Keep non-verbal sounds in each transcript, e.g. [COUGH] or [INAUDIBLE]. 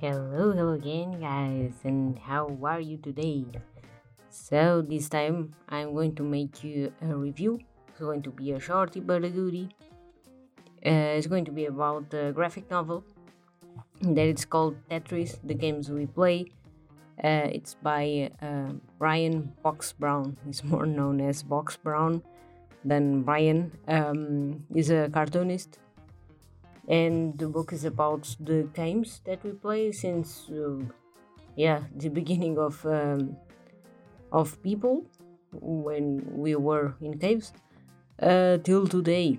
Hello, hello again, guys, and how are you today? So, this time I'm going to make you a review. It's going to be a shorty but a goodie. Uh, it's going to be about a graphic novel that it's called Tetris The Games We Play. Uh, it's by uh, Brian Box Brown. [LAUGHS] He's more known as Box Brown than Brian. Um, he's a cartoonist and the book is about the games that we play since uh, yeah [LAUGHS] the beginning of um, of people when we were in caves uh, till today.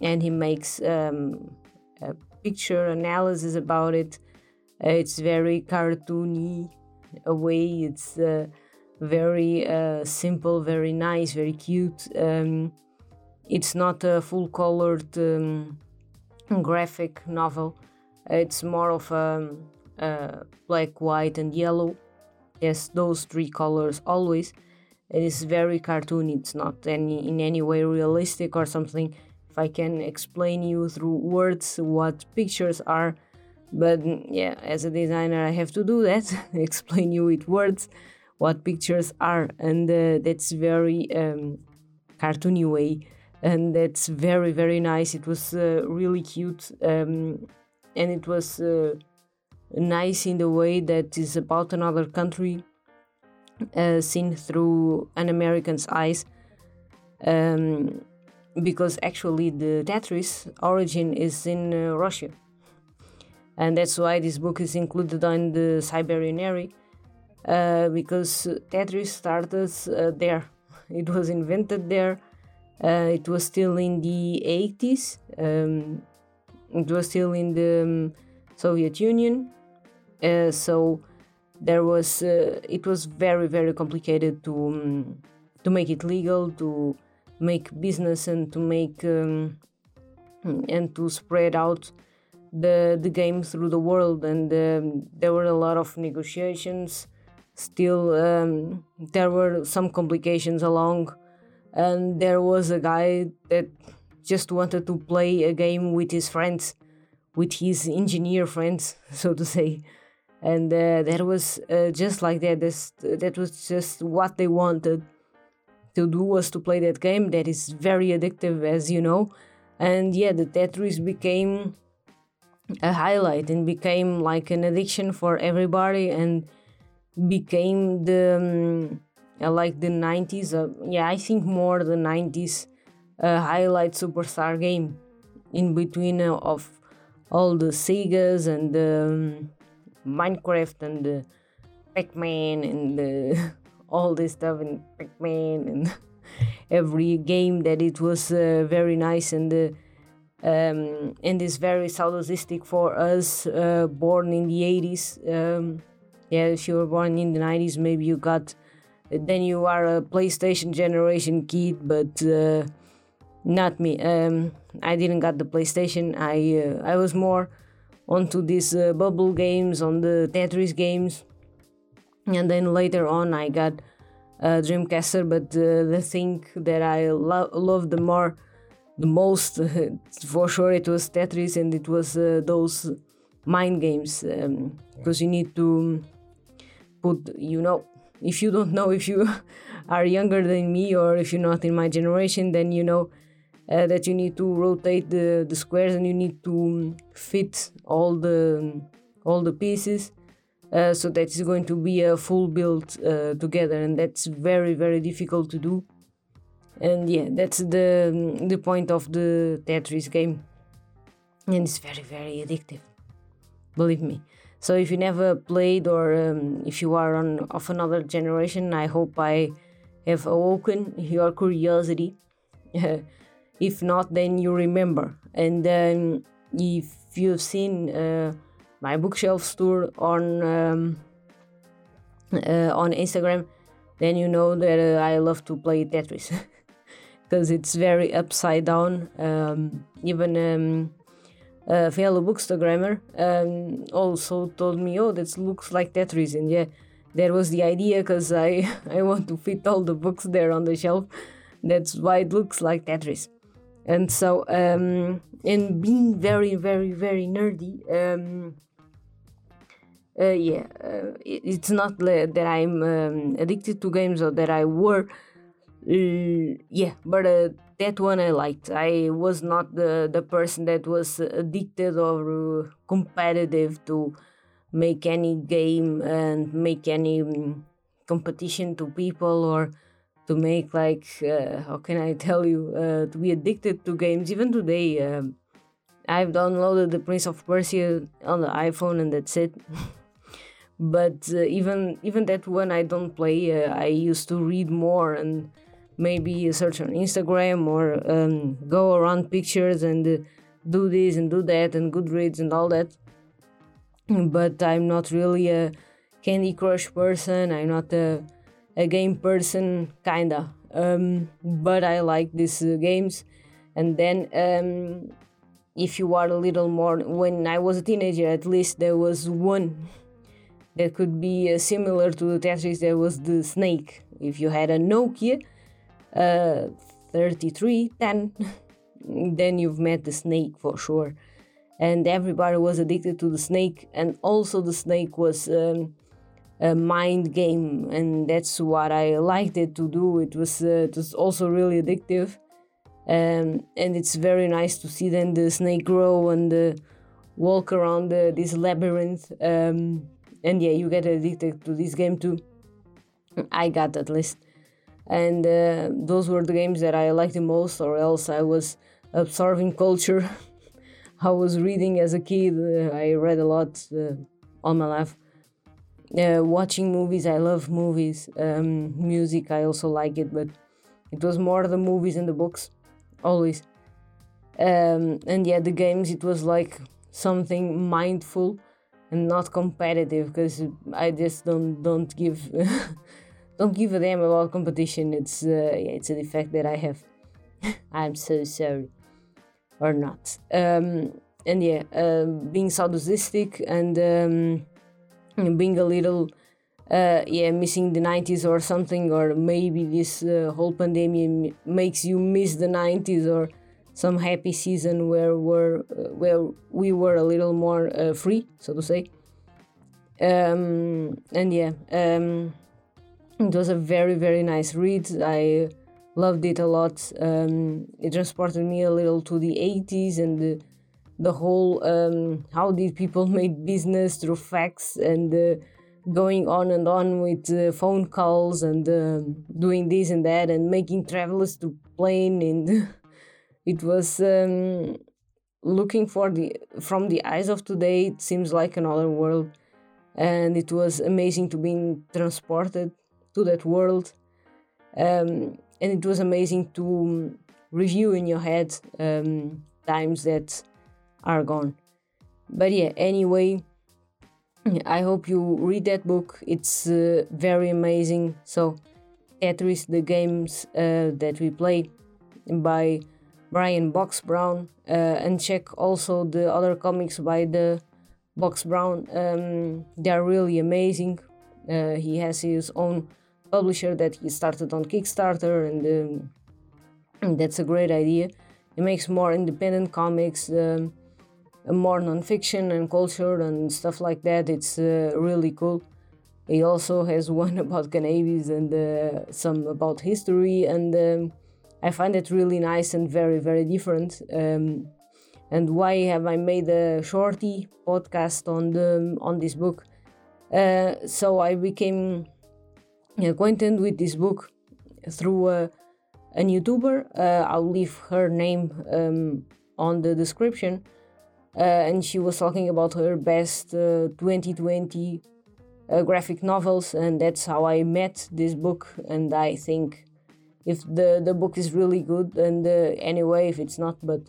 And he makes um, a picture analysis about it. Uh, it's very cartoony way it's uh, very uh, simple very nice very cute. Um, it's not a full colored um, graphic novel. It's more of a, a black, white, and yellow. Yes, those three colors always. It is very cartoony. It's not any in any way realistic or something. If I can explain you through words what pictures are, but yeah, as a designer, I have to do that. [LAUGHS] explain you with words what pictures are, and uh, that's very um, cartoony way and that's very very nice. It was uh, really cute um, and it was uh, nice in the way that is about another country uh, seen through an american's eyes um, because actually the tetris origin is in uh, russia. And that's why this book is included on the siberianary uh, because tetris started uh, there. [LAUGHS] It was invented there uh, it was still in the 80s. Um, it was still in the um, Soviet Union. Uh, so there was uh, it was very very complicated to um, to make it legal to make business and to make um, and to spread out the the game through the world and um, there were a lot of negotiations still um, there were some complications along and there was a guy that just wanted to play a game with his friends with his engineer friends [LAUGHS] so to say. And uh, that was uh, just like that. This, that was just what they wanted to do was to play that game that is very addictive as you know. And yeah the tetris became a highlight and became like an addiction for everybody and became the um, uh, like the 90s uh, yeah i think more the 90s uh, highlight superstar game in between uh, of all the segas and um, minecraft and the pac-man and [LAUGHS] all this stuff and pac-man and [LAUGHS] every game that it was uh, very nice and uh, um, and is very saudosistic for us born in the 80s um, yeah if you were born in the 90s maybe you got then you are a PlayStation generation kid, but uh, not me. Um, I didn't got the PlayStation. I uh, I was more onto these uh, bubble games, on the Tetris games, and then later on I got a Dreamcatcher. But uh, the thing that I lo- loved the more, the most, [LAUGHS] for sure, it was Tetris, and it was uh, those mind games because um, you need to put, you know if you don't know [LAUGHS] if you are younger than me or if you're not in my generation then you know uh, that you need to rotate the, the squares and you need to fit all the all the pieces uh, so that is going to be a full build uh, together. And that's very very difficult to do. And yeah that's the the point of the tetris game. And it's very very addictive believe me so if you never played or um, if you are on of another generation, I hope I have awoken your curiosity. [LAUGHS] if not, then you remember. And then if you've seen uh, my bookshelf tour on um, uh, on Instagram, then you know that uh, I love to play Tetris [LAUGHS] because it's very upside down. Um, even a fellow bookstagrammer um, also told me, "Oh, that looks like Tetris," and yeah, that was the idea because I [LAUGHS] I want to fit all the books there on the shelf. That's why it looks like Tetris. And so, um, and being very, very, very nerdy, um, uh, yeah, uh, it, it's not that I'm um, addicted to games or that I were. Uh, yeah, but uh, that one I liked. I was not the the person that was addicted or uh, competitive to make any game and make any um, competition to people or to make like uh, how can I [LAUGHS] tell you uh, to be addicted to games. Even today, um, I've downloaded the Prince of Persia on the iPhone and that's it. [LAUGHS] but uh, even even that one I don't play. Uh, I used to read more and maybe search on Instagram or um, go around pictures and uh, do this and do that and Goodreads and all that. But I'm not really a Candy Crush person. I'm not a, a game person, kinda. Um, but I like these uh, games. And then, um, if you are a little more, when I was a teenager, at least there was one that could be uh, similar to the Tetris. There was the Snake. If you had a Nokia, uh, 3310 [LAUGHS] then you've met the snake for sure. And everybody was addicted to the snake and also the snake was um, a mind game and that's what i liked it to do. It was uh, it was also really addictive. Um, and it's very nice to see then the snake grow and uh, walk around uh, this labyrinth. Um, and yeah you get addicted to this game too. I got at least and uh, those were the games that I liked the most, or else I was absorbing culture. [LAUGHS] I was reading as a kid, uh, I read a lot uh, all my life. Uh, watching movies, I love movies. Um, music, I also like it, but it was more the movies and the books, always. Um, and yeah, the games, it was like something mindful and not competitive because I just don't don't give [LAUGHS] don't give a damn about competition. It's uh, yeah, it's a defect that I have. [LAUGHS] I'm so sorry, or not. Um, and yeah, uh, being sadistic and um, being a little uh, yeah missing the 90s or something, or maybe this uh, whole pandemic makes you miss the 90s or some happy season where we're uh, where we were a little more uh, free, so to say. Um, and yeah. It was a very very nice read. I loved it a lot. Um, it transported me a little to the 80s and the, the whole um, how did people [LAUGHS] make business through fax and uh, going on and on with uh, phone calls and uh, doing this and that and making travelers to plane and [LAUGHS] it was um, looking for the from the eyes of today it seems like another world and it was amazing to be transported to that world. Um, and it was amazing to review in your head um, times that are gone. But yeah, anyway, I hope you read that book. It's uh, very amazing. So, Tetris, the games uh, that we play by Brian Box Brown, uh, and check also the other comics by the Box Brown. Um, they are really amazing. Uh, he has his own publisher that he started on Kickstarter, and um, that's a great idea. He makes more independent comics, um, more non-fiction and culture and stuff like that. It's uh, really cool. He also has [LAUGHS] one about cannabis and uh, some about history, and um, I find it really nice and very, very different. Um, and why have I made a shorty podcast on the on this book? Uh, so I became acquainted with this book through a, an YouTuber. Uh, I'll leave her name um, on the description. Uh, and she was talking about her best 2020 uh, graphic novels, and that's how I met this book. And I think if the, the book is really good, and uh, anyway, if it's not, but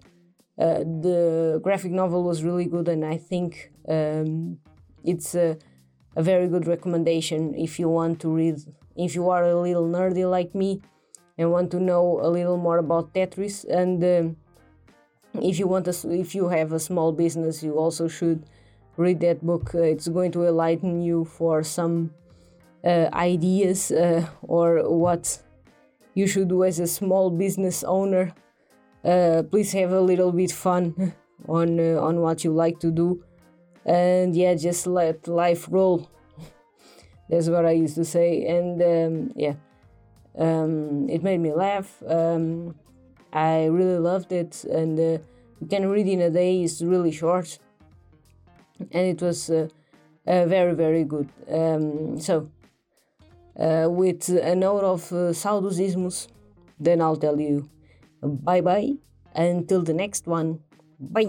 uh, the graphic novel was really good, and I think um, it's a a very good recommendation if you want to read, if you are a little nerdy like me and want to know a little more about Tetris. And um, if you want to, if you have a small business, you also should read that book. Uh, it's going to enlighten you for some uh, ideas uh, or what you should do as a small business owner. Uh, please have a little bit fun [LAUGHS] on uh, on what you like to do and yeah, just let life roll. That's what I used to say, and um, yeah, um, it made me laugh. Um, I really loved it, and uh, you can read in a day. It's really short, and it was uh, uh, very very good. Um, so, uh, with a note of uh, saudosismos, then I'll tell you bye bye until the next one. Bye.